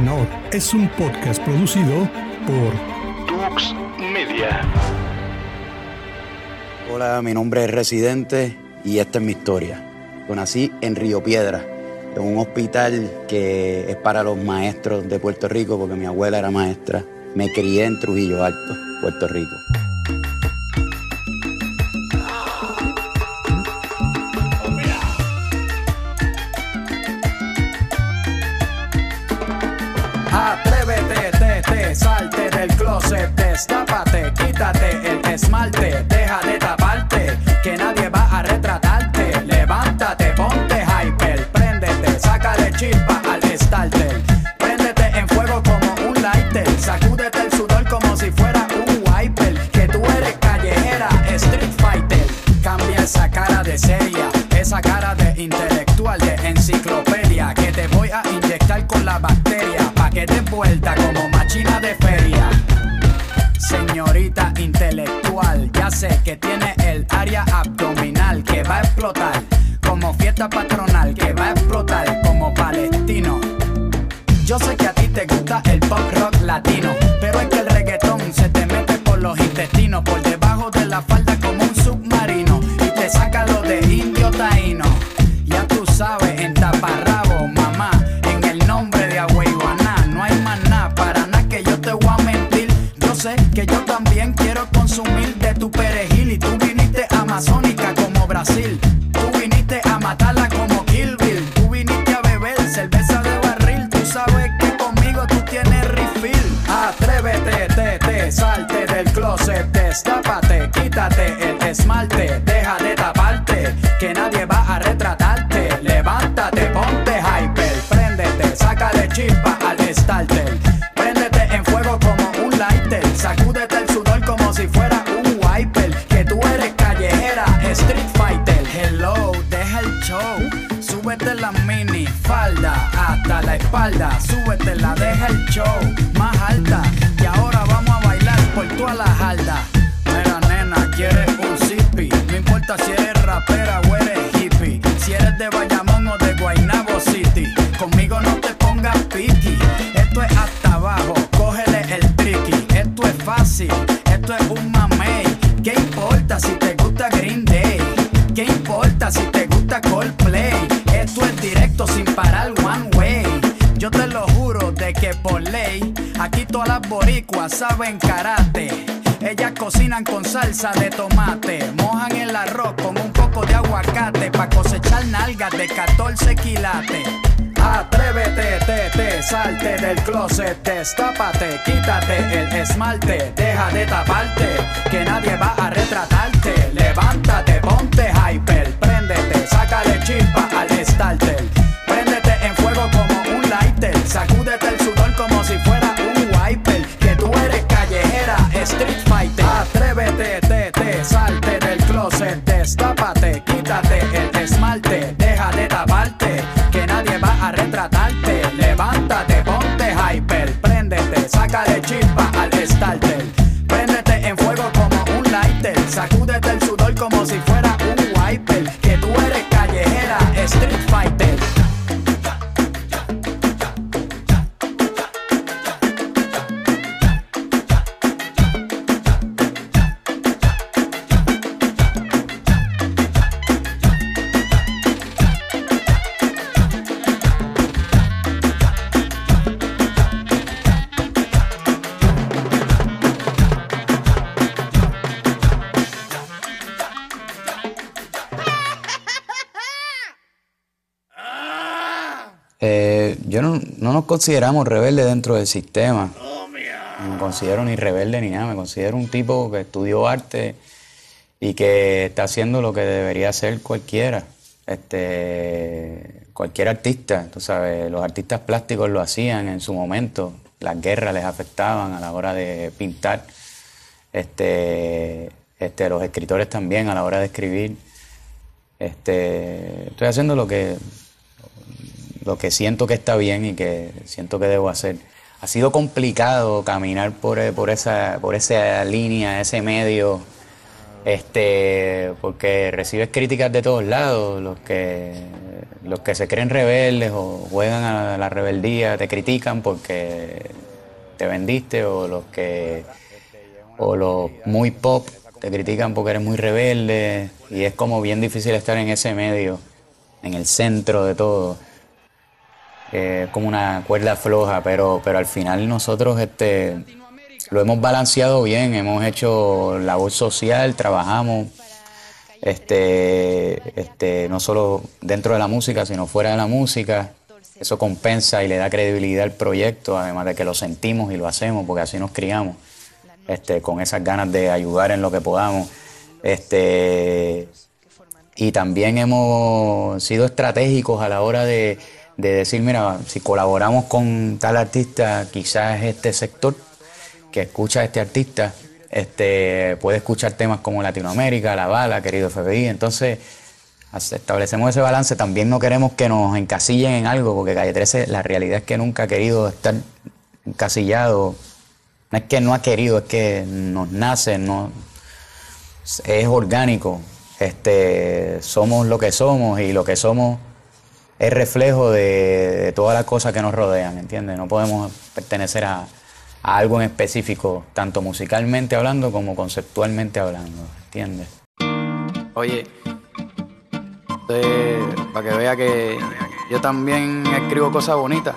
Menor es un podcast producido por Tux Media. Hola, mi nombre es Residente y esta es mi historia. Yo nací en Río Piedra, en un hospital que es para los maestros de Puerto Rico, porque mi abuela era maestra. Me crié en Trujillo Alto, Puerto Rico. Como fiesta el esmalte, deja de taparte, que nadie va a retratarte. Levántate, ponte hyper, préndete, sácale chispa al starter. Préndete en fuego como un lighter, sacúdete el sudor como si fuera un wiper. Que tú eres callejera, street fighter. Hello, deja el show. Súbete la mini falda hasta la espalda. Súbete la, deja el show saben karate. Ellas cocinan con salsa de tomate, mojan el arroz con un poco de aguacate pa' cosechar nalgas de 14 quilates. Atrévete, te, te, salte del closet, destápate, quítate el esmalte, deja de taparte, que nadie va a retratarte. Levántate, closet, destápate, consideramos rebeldes dentro del sistema. No me considero ni rebelde ni nada. Me considero un tipo que estudió arte y que está haciendo lo que debería hacer cualquiera. Este, cualquier artista, tú sabes, los artistas plásticos lo hacían en su momento. Las guerras les afectaban a la hora de pintar. Este, este, los escritores también a la hora de escribir. Este, estoy haciendo lo que, lo que siento que está bien y que siento que debo hacer. Ha sido complicado caminar por, eh, por, esa, por esa línea, ese medio, este, porque recibes críticas de todos lados, los que, los que se creen rebeldes o juegan a la rebeldía te critican porque te vendiste o los que o los muy pop te critican porque eres muy rebelde y es como bien difícil estar en ese medio, en el centro de todo. Es como una cuerda floja, pero, pero al final nosotros este, lo hemos balanceado bien, hemos hecho labor social, trabajamos, este, este, no solo dentro de la música, sino fuera de la música. Eso compensa y le da credibilidad al proyecto, además de que lo sentimos y lo hacemos, porque así nos criamos, este, con esas ganas de ayudar en lo que podamos. Este, y también hemos sido estratégicos a la hora de, de decir, mira, si colaboramos con tal artista, quizás este sector que escucha a este artista este, puede escuchar temas como Latinoamérica, La Bala, querido FBI. Entonces, establecemos ese balance. También no queremos que nos encasillen en algo, porque Calle 13, la realidad es que nunca ha querido estar encasillado. No es que no ha querido, es que nos nace, no, es orgánico. Este, somos lo que somos y lo que somos es reflejo de, todas las cosas que nos rodean, ¿entiendes? No podemos pertenecer a, a algo en específico, tanto musicalmente hablando como conceptualmente hablando, ¿entiendes? Oye, para que vea que yo también escribo cosas bonitas.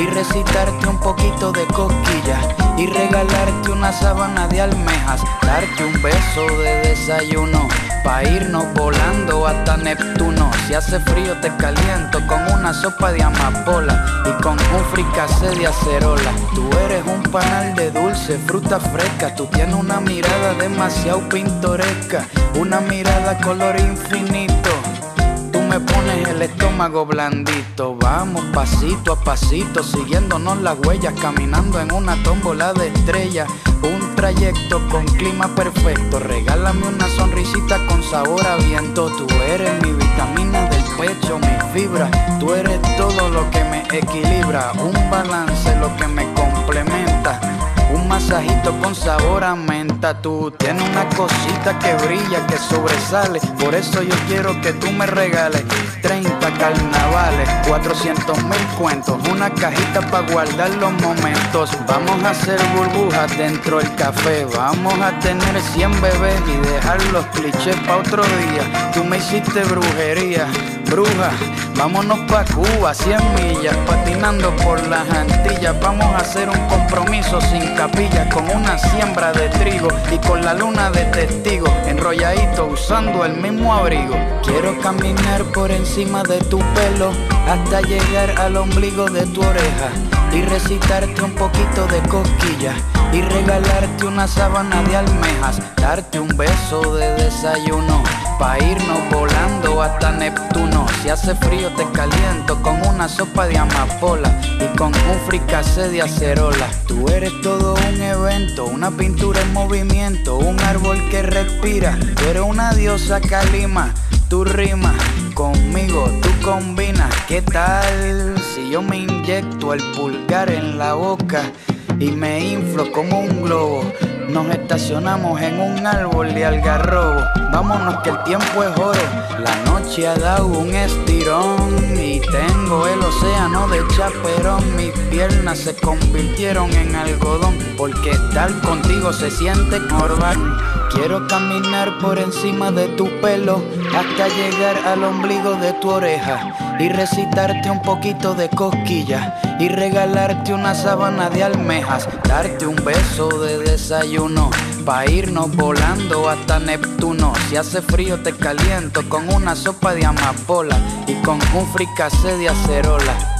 y recitarte un poquito de cosquillas y regalarte una sábana de almejas, darte un beso de desayuno, pa' irnos volando hasta Neptuno. Si hace frío te caliento con una sopa de amapola. Y con un fricase de acerola. Tú eres un panal de dulce, fruta fresca, tú tienes una mirada demasiado pintoresca, una mirada color infinito pones el estómago blandito. Vamos pasito a pasito, siguiéndonos las huellas, caminando en una tómbola de estrellas. Un trayecto con clima perfecto. Regálame una sonrisita con sabor a viento. Tú eres mi vitamina del pecho, mi fibra. Tú eres todo lo que me equilibra. Un balance, lo que me complementa masajito con sabor a menta. Tú tienes una cosita que brilla, que sobresale. Por eso yo quiero que tú me regales 30 carnavales, 400 mil cuentos, una cajita para guardar los momentos. Vamos a hacer burbujas dentro del café. Vamos a tener 100 bebés y dejar los clichés para otro día. Tú me hiciste brujería, bruja. Vámonos pa' Cuba, 100 millas, patinando por las Antillas. Vamos a hacer un compromiso sin con una siembra de trigo y con la luna de testigo, enrolladito usando el mismo abrigo. Quiero caminar por encima de tu pelo hasta llegar al ombligo de tu oreja y recitarte un poquito de cosquillas y regalarte una sábana de almejas, darte un beso de desayuno, pa' irnos volando hasta Neptuno. Si hace frío te caliento con una sopa de amapola y con un fricase de acerola. Tú eres todo un evento, una pintura en movimiento, un árbol que respira. Tú eres una diosa calima, tu rima conmigo, tú combinas. ¿Qué tal si yo me inyecto el pulgar en la boca? y me inflo como un globo. Nos estacionamos en un árbol de algarrobo. Vámonos que el tiempo es oro. La noche ha dado un estirón y tengo el océano de chaperón. Mis piernas se convirtieron en algodón porque estar contigo se siente corval. Quiero caminar por encima de tu pelo hasta llegar al ombligo de tu oreja y recitarte un poquito de cosquillas y regalarte una sábana de almejas, darte un beso de desayuno, pa' irnos volando hasta Neptuno. Si hace frío te caliento con una sopa de amapola y con un fricase de acerola.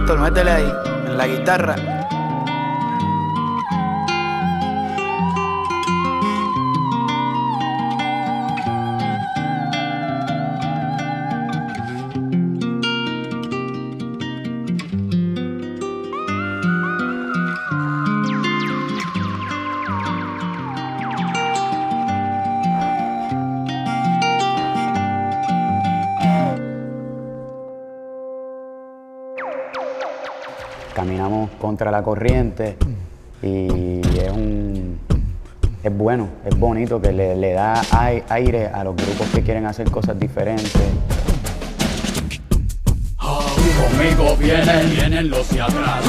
Héctor, métele ahí, en la guitarra. Contra la corriente y es un es bueno, es bonito que le, le da ai- aire a los grupos que quieren hacer cosas diferentes. Conmigo vienen, vienen los de atrás.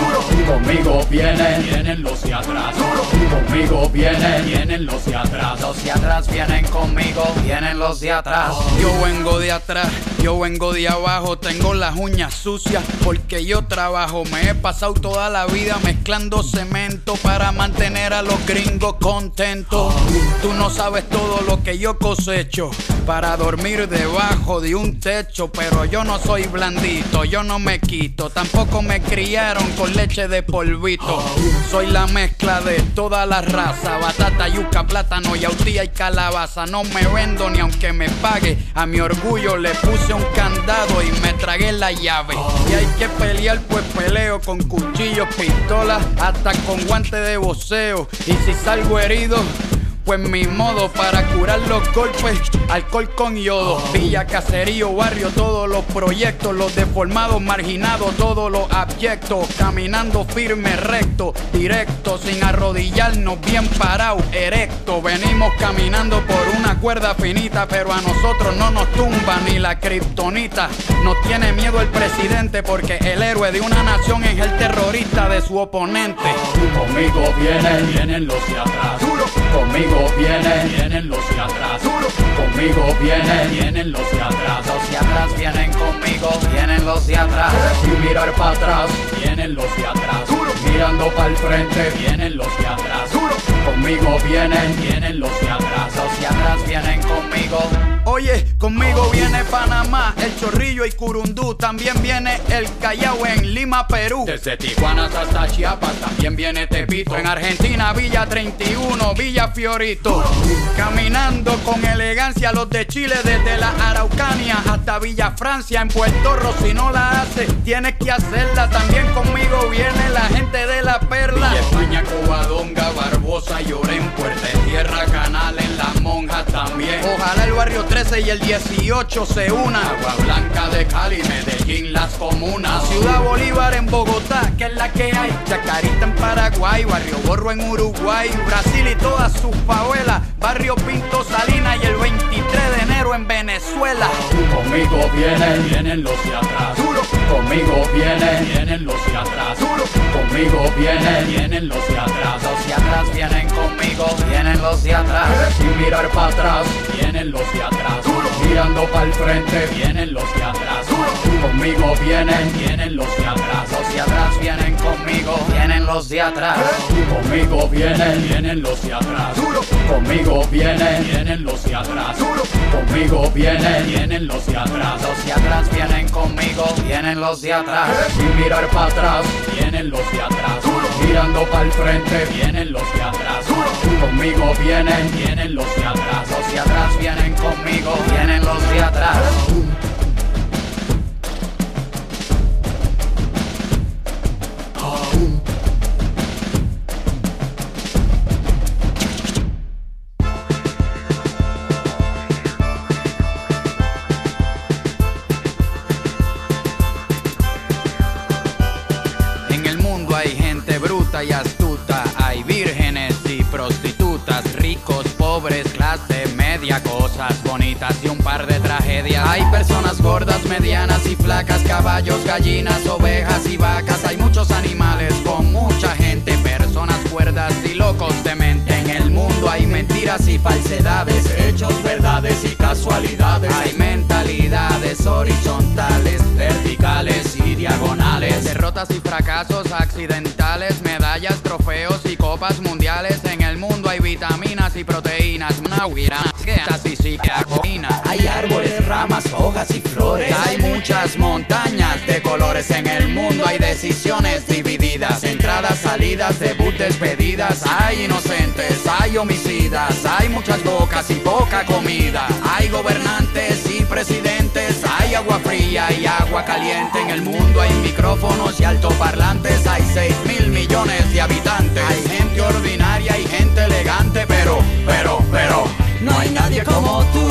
Conmigo vienen, vienen los de atrás. Conmigo vienen, vienen los de atrás. Los de atrás vienen conmigo, vienen los de atrás. Yo vengo de atrás, yo vengo de abajo, tengo las uñas sucias porque yo trabajo. Me he pasado toda la vida mezclando cemento para mantener a los gringos contentos. Tú no sabes todo lo que yo cosecho para dormir debajo de un techo, pero yo no soy blandito, yo no me quito, tampoco me criaron con leche de polvito. Soy la mezcla de toda la raza, batata, yuca, plátano, yautía y calabaza. No me vendo ni aunque me pague, a mi orgullo le puse un candado y me tragué la llave. Y hay que pelear, pues peleo con cuchillos, pistolas, hasta con guantes de boxeo. Y si salgo herido, pues mi modo para curar los golpes, alcohol con yodo, villa, caserío, barrio, todos los proyectos, los deformados, marginados, todos los abyectos, caminando firme, recto, directo, sin arrodillarnos, bien parado, erecto. Venimos caminando por una cuerda finita, pero a nosotros no nos tumba ni la kriptonita. Nos tiene miedo el presidente porque el héroe de una nación es el terrorista de su oponente. Conmigo vienen, vienen los de atrás. Conmigo vienen, vienen los de atrás. Conmigo vienen, vienen los de atrás. Los de atrás vienen conmigo, vienen los de atrás. Y mirar para atrás, vienen los de atrás. Mirando para el frente, vienen los de atrás. Conmigo vienen, vienen los de atrás. Los de atrás vienen conmigo. Oye, conmigo viene Panamá, el Chorrillo y Curundú. También viene el Callao en Lima, Perú. Desde Tijuana hasta Chiapas también viene Tepito. En Argentina, Villa 31, Villa Fiorito. Caminando con elegancia los de Chile desde la Araucanía hasta Villa Francia. En Puerto Rico, si no la haces, tienes que hacerla. También conmigo viene la gente de la Perla. Villa España, Covadonga, Barbosa, Puerta también. Ojalá el barrio 13 y el 18 se unan. Agua Blanca de Cali, Medellín, las comunas. Ciudad Bolívar en Bogotá, que es la que hay. Chacarita en Paraguay, Barrio Borro en Uruguay, Brasil y todas sus favelas. Barrio Pinto Salina y el 23 de enero en Venezuela. Conmigo vienen, vienen los de atrás. Conmigo vienen, vienen los de atrás. Conmigo vienen, vienen los de atrás. Los de atrás vienen conmigo, vienen los de atrás. Y mirar para atrás, vienen los de atrás. Mirando para el frente, vienen los de atrás. Conmigo vienen, vienen los de atrás. Vienen conmigo, vienen los de atrás. Conmigo vienen, vienen los de atrás. Conmigo vienen, vienen los de atrás. Conmigo vienen, vienen los de atrás. Los de atrás vienen conmigo, vienen los de atrás. Y mirar para atrás, vienen los de atrás. Mirando para el frente, vienen los de atrás. Conmigo vienen, vienen los de atrás. Los de atrás vienen conmigo, vienen los de atrás. Y. Hay vírgenes y prostitutas, ricos, pobres, clase media, cosas bonitas y un par de tragedias. Hay personas gordas, medianas y flacas, caballos, gallinas, ovejas y vacas. Hay muchos animales con mucha gente, personas cuerdas y locos de mente. En el mundo hay mentiras y falsedades, hechos, verdades y casualidades. Hay mentalidades horizontales. Derrotas y fracasos accidentales, medallas, trofeos y copas mundiales. En el mundo hay vitaminas y proteínas, Hay árboles, ramas, hojas y flores. Hay muchas montañas de colores en el mundo. Hay decisiones divididas, entradas, salidas, debut, despedidas. Hay inocentes, hay homicidas. Hay muchas bocas y poca comida. Hay gobernantes y presidentes. Fría y agua caliente. En el mundo hay micrófonos y altoparlantes. Hay 6 mil millones de habitantes. Hay gente ordinaria y gente elegante. Pero, pero, pero, no hay nadie como tú.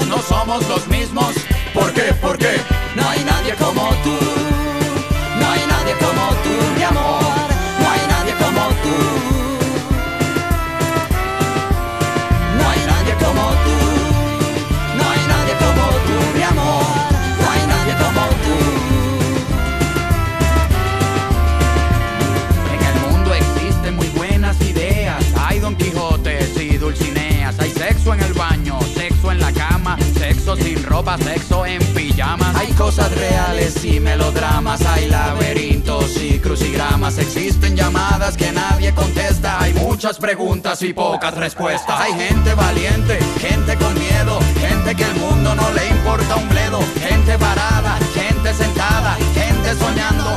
No somos los mismos. Sexo en pijamas. Hay cosas reales y melodramas. Hay laberintos y crucigramas. Existen llamadas que nadie contesta. Hay muchas preguntas y pocas respuestas. Hay gente valiente, gente con miedo, gente que el mundo no le importa un bledo. Gente parada, gente sentada, gente soñando,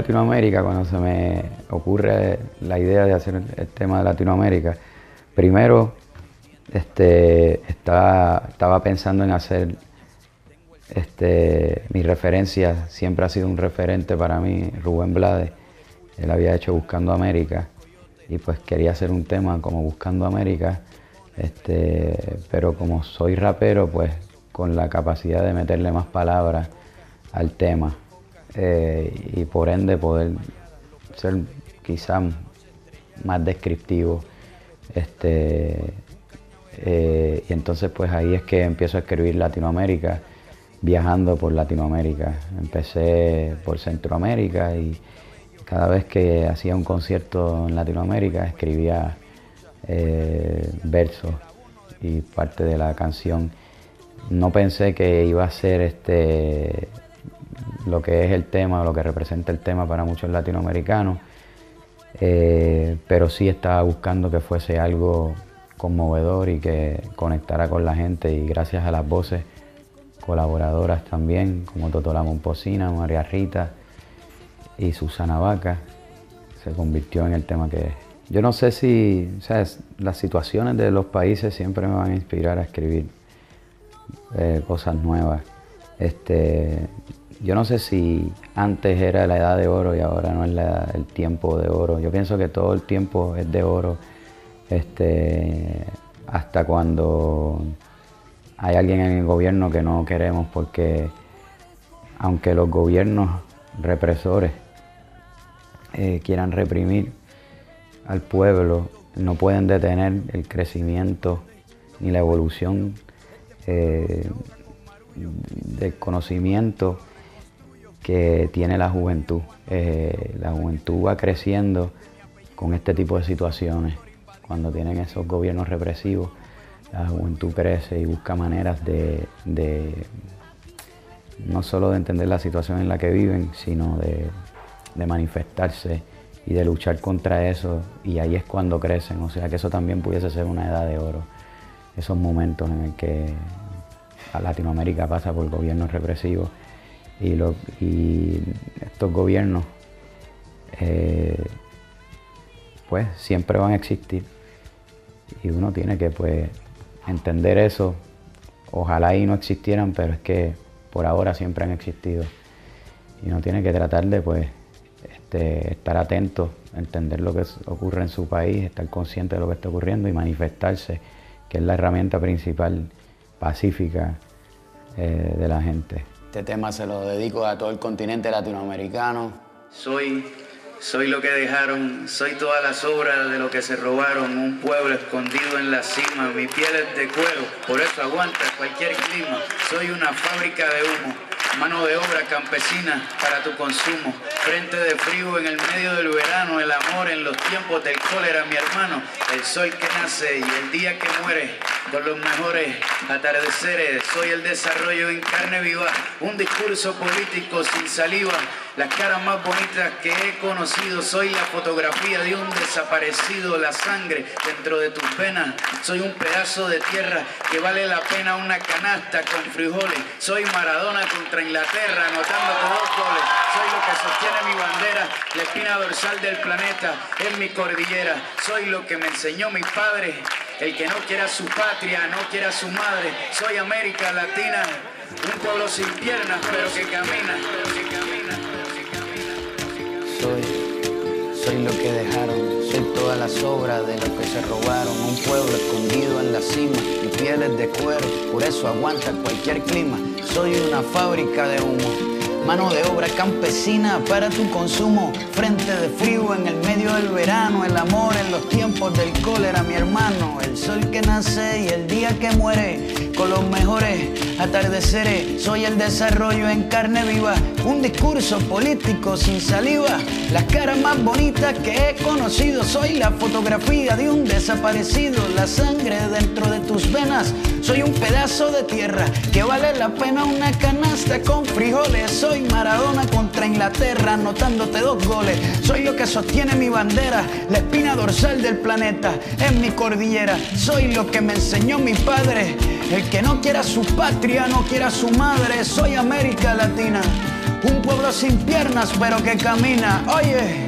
Latinoamérica, cuando se me ocurre la idea de hacer el tema de Latinoamérica, primero este, estaba, estaba pensando en hacer, este, mi referencia siempre ha sido un referente para mí, Rubén Blades, él había hecho Buscando América y pues quería hacer un tema como Buscando América, este, pero como soy rapero, pues con la capacidad de meterle más palabras al tema eh, y por ende poder ser quizá más descriptivo. Este, eh, y entonces pues ahí es que empiezo a escribir Latinoamérica, viajando por Latinoamérica. Empecé por Centroamérica y cada vez que hacía un concierto en Latinoamérica escribía eh, versos y parte de la canción. No pensé que iba a ser este lo que es el tema, lo que representa el tema para muchos latinoamericanos, eh, pero sí estaba buscando que fuese algo conmovedor y que conectara con la gente y gracias a las voces colaboradoras también, como Totola Momposina, María Rita y Susana Vaca, se convirtió en el tema que es. Yo no sé si, ¿sabes? las situaciones de los países siempre me van a inspirar a escribir eh, cosas nuevas. Este, yo no sé si antes era la edad de oro y ahora no es el tiempo de oro. Yo pienso que todo el tiempo es de oro este, hasta cuando hay alguien en el gobierno que no queremos porque aunque los gobiernos represores eh, quieran reprimir al pueblo, no pueden detener el crecimiento ni la evolución eh, del conocimiento que tiene la juventud. Eh, la juventud va creciendo con este tipo de situaciones cuando tienen esos gobiernos represivos, la juventud crece y busca maneras de, no solo de entender la situación en la que viven, sino de, manifestarse y de luchar contra eso, y ahí es cuando crecen, o sea que eso también pudiese ser una edad de oro, esos momentos en el que Latinoamérica pasa por gobiernos represivos y, estos gobiernos eh, pues siempre van a existir y uno tiene que pues entender eso. Ojalá y no existieran, pero es que por ahora siempre han existido. Y uno tiene que tratar de pues este, estar atento, entender lo que ocurre en su país, estar consciente de lo que está ocurriendo y manifestarse, que es la herramienta principal pacífica eh, de la gente. Este tema se lo dedico a todo el continente latinoamericano. Soy soy lo que dejaron, soy todas las obras de lo que se robaron, un pueblo escondido en la cima, mi piel es de cuero, por eso aguanta cualquier clima, soy una fábrica de humo, mano de obra campesina para tu consumo, frente de frío en el medio del verano, el amor en los tiempos del cólera, mi hermano, el sol que nace y el día que muere, con los mejores atardeceres, soy el desarrollo en carne viva, un discurso político sin saliva, las caras más bonitas que he conocido, soy la fotografía de un desaparecido, la sangre dentro de tus venas, soy un pedazo de tierra que vale la pena. Una canasta con frijoles, soy Maradona contra Inglaterra, anotando dos goles, soy lo que sostiene mi bandera, la espina dorsal del planeta, en mi cordillera, soy lo que me enseñó mi padre, el que no quiera su patria, no quiera su madre, soy América Latina, un pueblo sin piernas, pero que camina. Soy, lo que dejaron, soy todas las obras de lo que se robaron, un pueblo escondido en la cima, mi piel es de cuero, por eso aguanta cualquier clima, soy una fábrica de humo mano de obra campesina para tu consumo, frente de frío en el medio del verano, el amor en los tiempos del cólera, mi hermano, el sol que nace y el día que muere, con los mejores atardeceres, soy el desarrollo en carne viva, un discurso político sin saliva, las caras más bonitas que he conocido, soy la fotografía de un desaparecido, la sangre dentro de tus venas, soy un pedazo de tierra que vale la pena una canasta con frijoles, soy Maradona contra Inglaterra, anotándote dos goles. Soy lo que sostiene mi bandera, la espina dorsal del planeta, en mi cordillera. Soy lo que me enseñó mi padre. El que no quiera su patria, no quiera su madre. Soy América Latina, un pueblo sin piernas, pero que camina. Oye.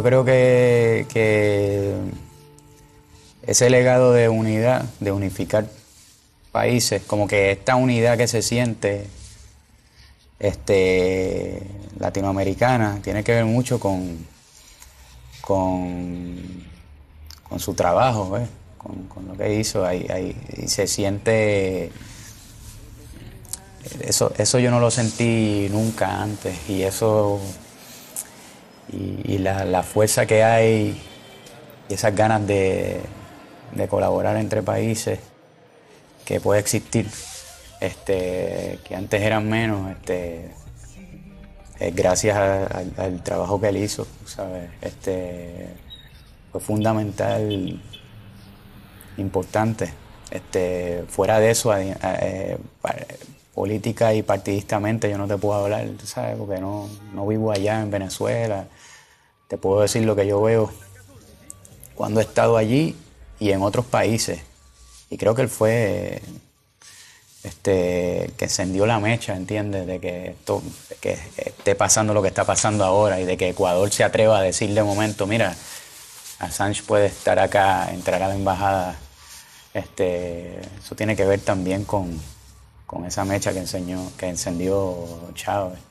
Yo creo que, ese legado de unidad, de unificar países, como que esta unidad que se siente este, latinoamericana, tiene que ver mucho con, con, su trabajo. Con, lo que hizo. Ahí- y se siente... Eso, eso yo no lo sentí nunca antes y eso y, la, la fuerza que hay y esas ganas de, de colaborar entre países que puede existir, este, que antes eran menos, este, es gracias al, trabajo que él hizo, ¿sabes? Este, fue fundamental, importante. Este, fuera de eso, eh, pa- política y partidistamente yo no te puedo hablar, ¿sabes? Porque no, no vivo allá en Venezuela. Te puedo decir lo que yo veo cuando he estado allí y en otros países. Y creo que él fue este, que encendió la mecha, ¿entiendes? De que, esto, que esté pasando lo que está pasando ahora y de que Ecuador se atreva a decir de momento, mira, Assange puede estar acá, entrar a la embajada. Este, eso tiene que ver también con, con esa mecha que, enseñó, que encendió Chávez.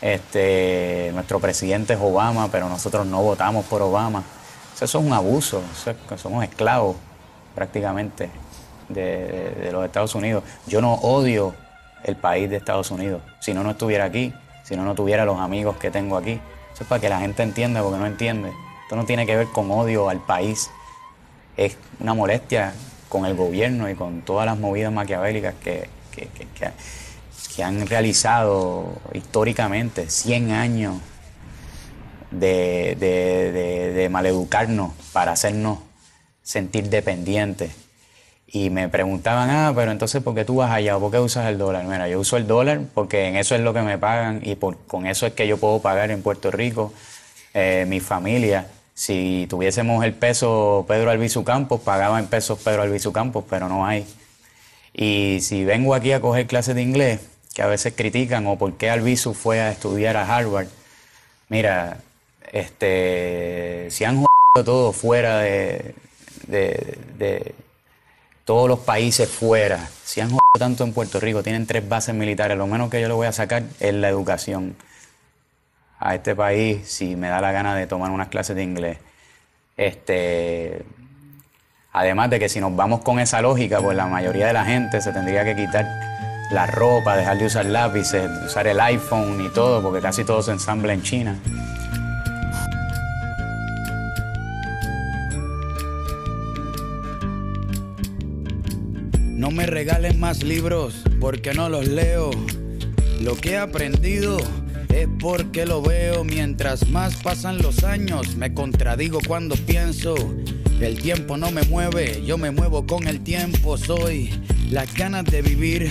Este, nuestro presidente es Obama, pero nosotros no votamos por Obama. Eso es un abuso, somos esclavos prácticamente de, los Estados Unidos. Yo no odio el país de Estados Unidos. Si no, no estuviera aquí, si no, no tuviera los amigos que tengo aquí. Eso es para que la gente entienda, porque no entiende. Esto no tiene que ver con odio al país. Es una molestia con el gobierno y con todas las movidas maquiavélicas que- que han realizado históricamente 100 años de, de- de- de maleducarnos para hacernos sentir dependientes Y me preguntaban, ah, pero entonces, ¿por qué tú vas allá? ¿O ¿Por qué usas el dólar? Mira, yo uso el dólar porque en eso es lo que me pagan y por, con eso es que yo puedo pagar en Puerto Rico eh, mi familia. Si tuviésemos el peso Pedro Albizu Campos, pagaba en pesos Pedro Albizu Campos, pero no hay. Y si vengo aquí a coger clases de inglés, que a veces critican, o por qué Albizu fue a estudiar a Harvard, mira, este, si han jodido todo fuera de, de- de todos los países fuera, si han jodido tanto en Puerto Rico, tienen tres bases militares, lo menos que yo le voy a sacar es la educación a este país si me da la gana de tomar unas clases de inglés. Este, además de que si nos vamos con esa lógica, pues la mayoría de la gente se tendría que quitar la ropa, dejar de usar lápices, usar el iPhone y todo, porque casi todo se ensambla en China. No me regalen más libros porque no los leo. Lo que he aprendido es porque lo veo. Mientras más pasan los años, me contradigo cuando pienso. El tiempo no me mueve, yo me muevo con el tiempo. Soy las ganas de vivir,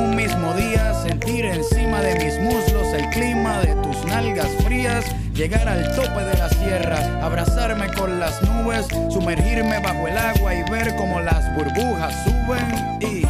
un mismo día, sentir encima de mis muslos el clima de tus nalgas frías. Llegar al tope de la sierra, abrazarme con las nubes, sumergirme bajo el agua y ver cómo las burbujas suben y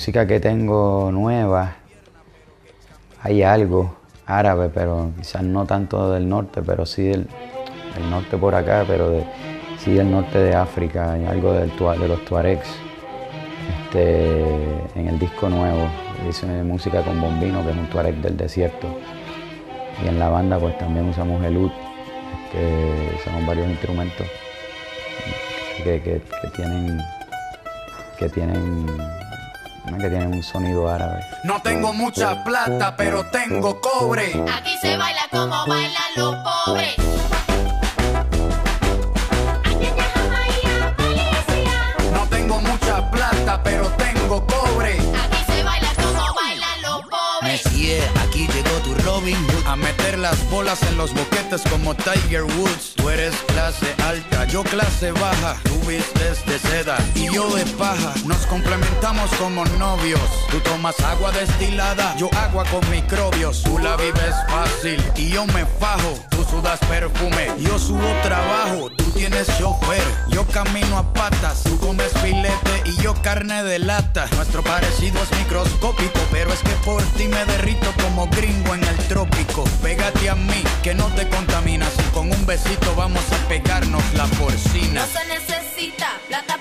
música que tengo nueva, hay algo árabe, pero quizás no tanto del norte, pero sí del, norte por acá, pero sí del norte de África, hay algo del, de los tuaregs. Este, en el disco nuevo hice música con Bombino, que es un tuareg del desierto. Y en la banda pues también usamos el ud que son varios instrumentos que- que tienen que tienen que tienen un sonido árabe. No tengo mucha plata, pero tengo cobre. Aquí se baila como bailan los pobres. A meter las bolas en los boquetes como Tiger Woods. Tú eres clase alta, yo clase baja. Tú vistes de seda y yo de paja. Nos complementamos como novios. Tú tomas agua destilada, yo agua con microbios. Tú la vives fácil y yo me fajo. Tú sudas perfume, yo subo trabajo Tienes chofer, yo camino a patas Tú comes filete y yo carne de lata. Nuestro parecido es microscópico Pero es que por ti me derrito como gringo en el trópico. Pégate a mí, que no te contaminas. Y con un besito vamos a pegarnos la porcina. No se necesita plata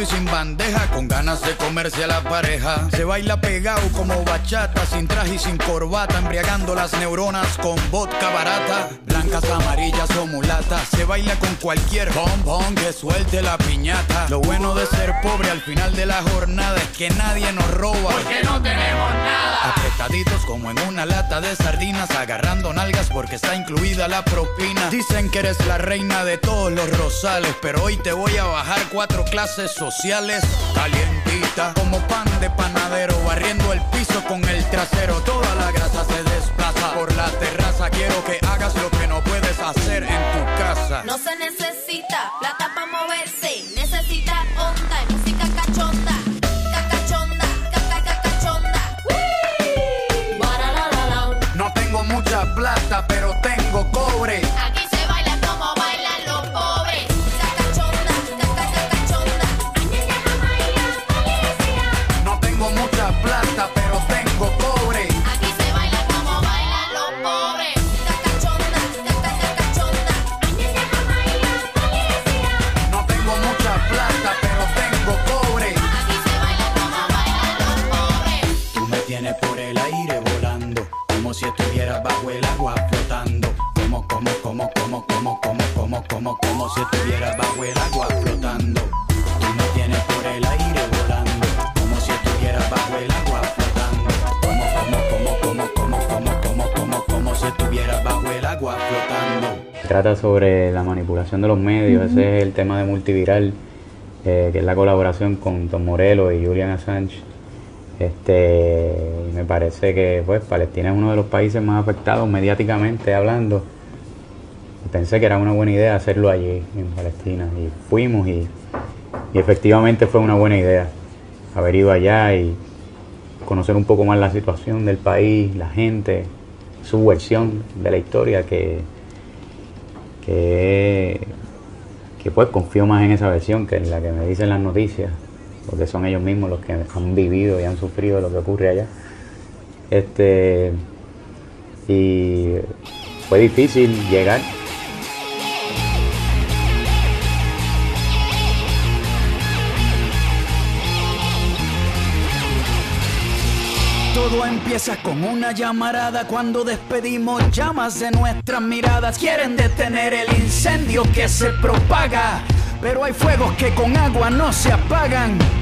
y sin bandeja, con ganas de comerse a la pareja. Se baila pegado como bachata, sin traje y sin corbata, embriagando las neuronas con vodka barata. Blancas, amarillas o mulatas. Se baila con cualquier bombón que suelte la piñata. Lo bueno de ser pobre al final de la jornada es que nadie nos roba. Porque no tenemos nada. Apretaditos como en una lata de sardinas, agarrando nalgas porque está incluida la propina. Dicen que eres la reina de todos los rosales, pero hoy te voy a bajar cuatro clases sociales. Calientita, como pan de panadero, barriendo el piso con el trasero. Toda la grasa se desplaza por la terraza. Quiero que hagas lo que no puedes hacer en tu casa. No se necesita plata para moverse. Trata sobre la manipulación de los medios, ese es el tema de Multiviral, eh, que es la colaboración con Tom Morello y Julian Assange. Este, me parece que pues Palestina es uno de los países más afectados mediáticamente hablando. Pensé que era una buena idea hacerlo allí, en Palestina. Y fuimos y, y efectivamente fue una buena idea haber ido allá y conocer un poco más la situación del país, la gente, su versión de la historia que, que, pues confío más en esa versión que en la que me dicen las noticias, porque son ellos mismos los que han vivido y han sufrido lo que ocurre allá. Este y fue difícil llegar. Todo empieza con una llamarada cuando despedimos llamas de nuestras miradas. Quieren detener el incendio que se propaga. Pero hay fuegos que con agua no se apagan.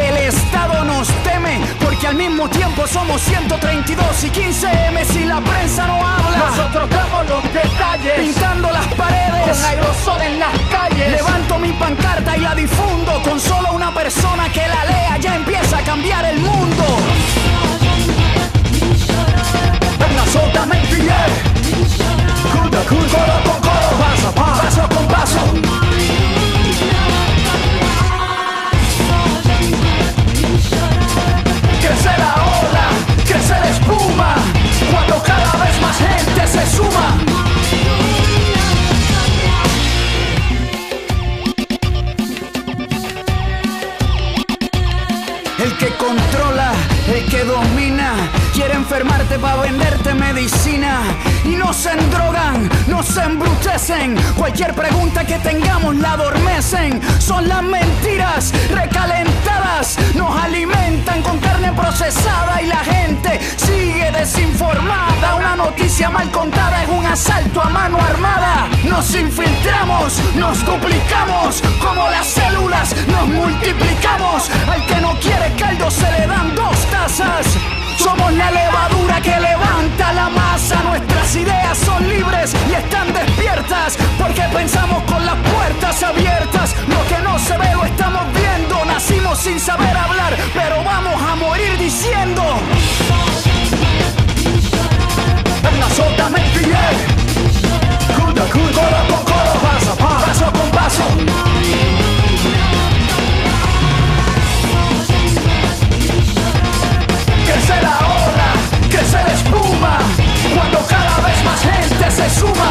El Estado nos teme, porque al mismo tiempo somos 132 y 15M si la prensa no habla. Nosotros damos los detalles, pintando las paredes, con aerosol en las calles. Levanto mi pancarta carta y la difundo. Con solo una persona que la lea ya empieza a cambiar el mundo. Asalto a mano armada. Nos infiltramos, nos duplicamos, como las células nos multiplicamos. Al que no quiere caldo se le dan dos tazas. Somos la levadura que levanta la masa. Nuestras ideas son libres y están despiertas. Porque pensamos con las puertas abiertas. Lo que no se ve lo estamos viendo. Nacimos sin saber hablar, pero vamos a morir diciendo. Venga, soltamente, yeah. Cura, cura, coro con coro, paso a paso, paso con paso. Crece la ola, crece la espuma, cuando cada vez más gente se suma.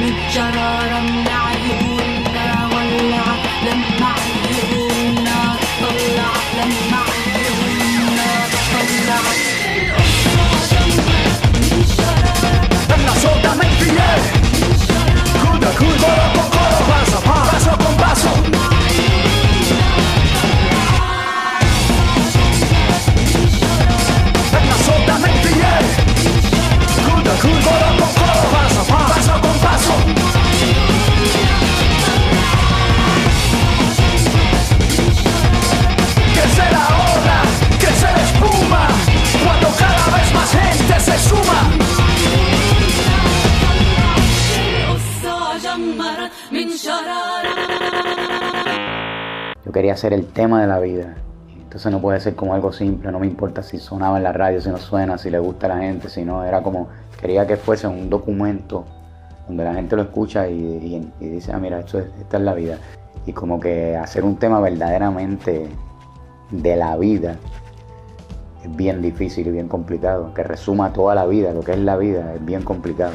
من جرى رمنا Quería hacer el tema de la vida. Entonces no puede ser como algo simple, no me importa si sonaba en la radio, si no suena, si le gusta a la gente, si no, era como, quería que fuese un documento donde la gente lo escucha y dice, ah, mira, esto es- esta es la vida. Y como que hacer un tema verdaderamente de la vida es bien difícil y bien complicado, que resuma toda la vida, lo que es la vida, es bien complicado.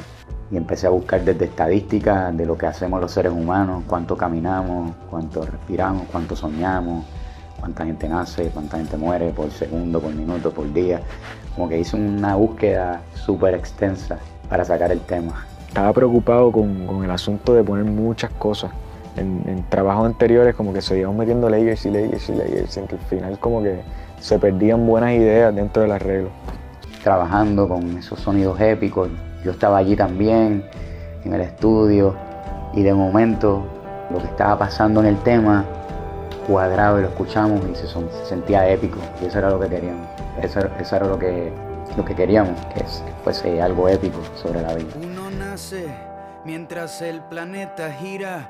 Y empecé a buscar desde estadísticas de lo que hacemos los seres humanos, cuánto caminamos, cuánto respiramos, cuánto soñamos, cuánta gente nace, cuánta gente muere por segundo, por minuto, por día. Como que hice una búsqueda súper extensa para sacar el tema. Estaba preocupado con, con el asunto de poner muchas cosas. En, en trabajos anteriores como que se iban metiendo layers y layers y layers, en que al final como que se perdían buenas ideas dentro del arreglo. trabajando con esos sonidos épicos. Yo estaba allí también, en el estudio, y de momento lo que estaba pasando en el tema cuadrado y lo escuchamos y se, sentía épico. Y eso era lo que queríamos. Eso, eso era lo que, lo que queríamos, que, es- que fuese algo épico sobre la vida. Uno nace mientras el planeta gira,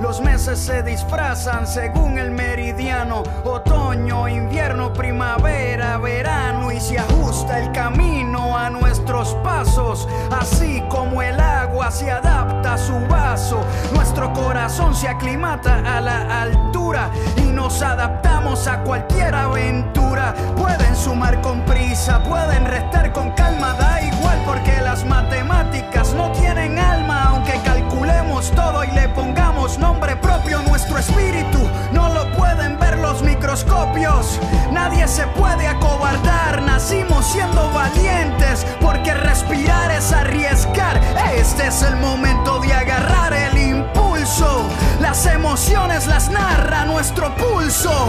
los meses se disfrazan según el meridiano. Otoño, invierno, primavera, verano y se ajusta el camino a nuestros pasos. Así como el agua se adapta a su vaso, nuestro corazón se aclimata a la altura y nos adaptamos a cualquier aventura. Pueden sumar con prisa, pueden restar con calma, da igual porque las matemáticas no tienen pongamos nombre propio, nuestro espíritu no lo pueden ver los microscopios. Nadie se puede acobardar, nacimos siendo valientes, porque respirar es arriesgar. Este es el momento de agarrar el impulso. Las emociones las narra nuestro pulso.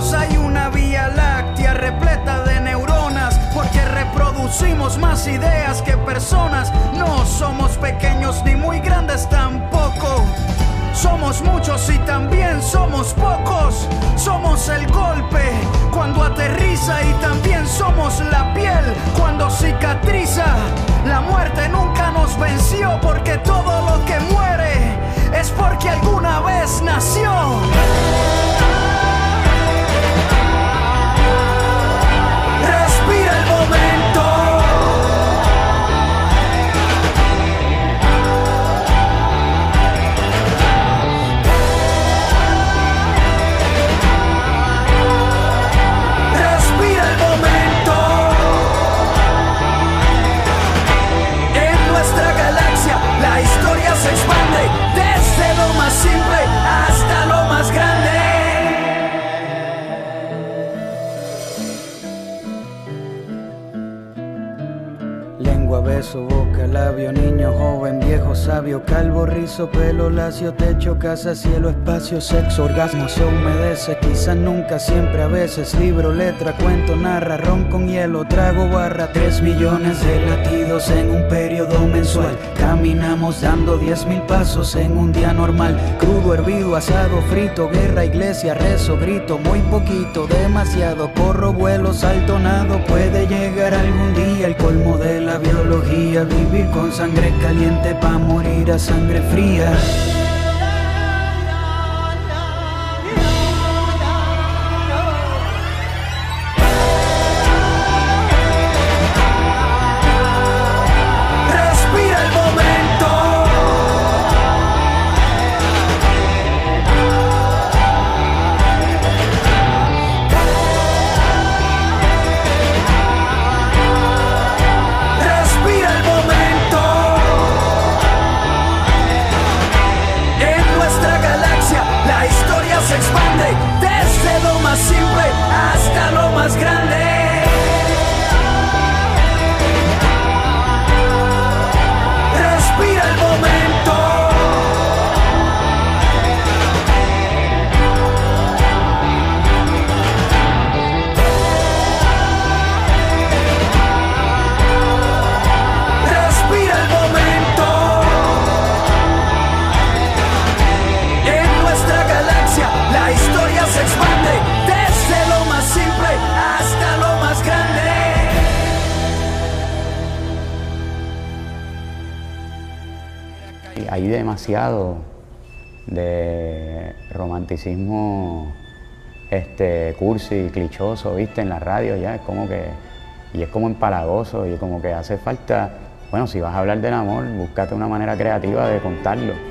Reproducimos más ideas que personas. No somos pequeños ni muy grandes tampoco. Somos muchos y también somos pocos. Somos el golpe cuando aterriza y también somos la piel cuando cicatriza. La muerte nunca nos venció porque todo lo que muere es porque alguna vez nació. Niño, joven, viejo, sabio, calvo, rizo, pelo, lacio, techo, casa, cielo, espacio, sexo, orgasmo, se humedece, quizás nunca, siempre, a veces, libro, letra, cuento, narra, ron con hielo, trago, barra, tres millones de latidos en un periodo mensual, caminamos dando diez mil pasos en un día normal, crudo, hervido, asado, frito, guerra, iglesia, rezo, grito, muy poquito, demasiado, corro, vuelo, salto, nado, puede llegar algún día el colmo de la biología, vivir con sangre caliente pa' morir a sangre fría. Demasiado de romanticismo este cursi y clichoso, viste, en la radio ya, es como que, y es como empalagoso, y como que hace falta, bueno, si vas a hablar del amor, búscate una manera creativa de contarlo.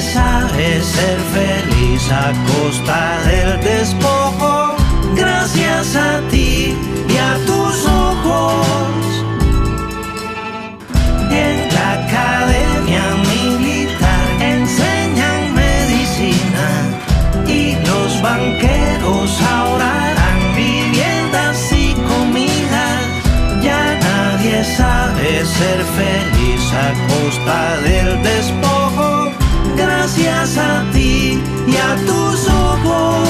Nadie sabe ser feliz a costa del despojo. Gracias a ti y a tus ojos. En la academia militar enseñan medicina y los banqueros ahora harán viviendas y comidas. Ya nadie sabe ser feliz a costa del despojo. Gracias a ti y a tus ojos.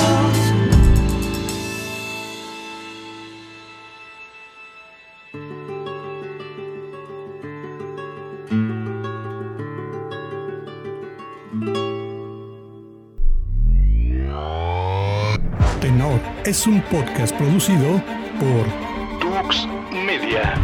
Tenor es un podcast producido por Tux Media.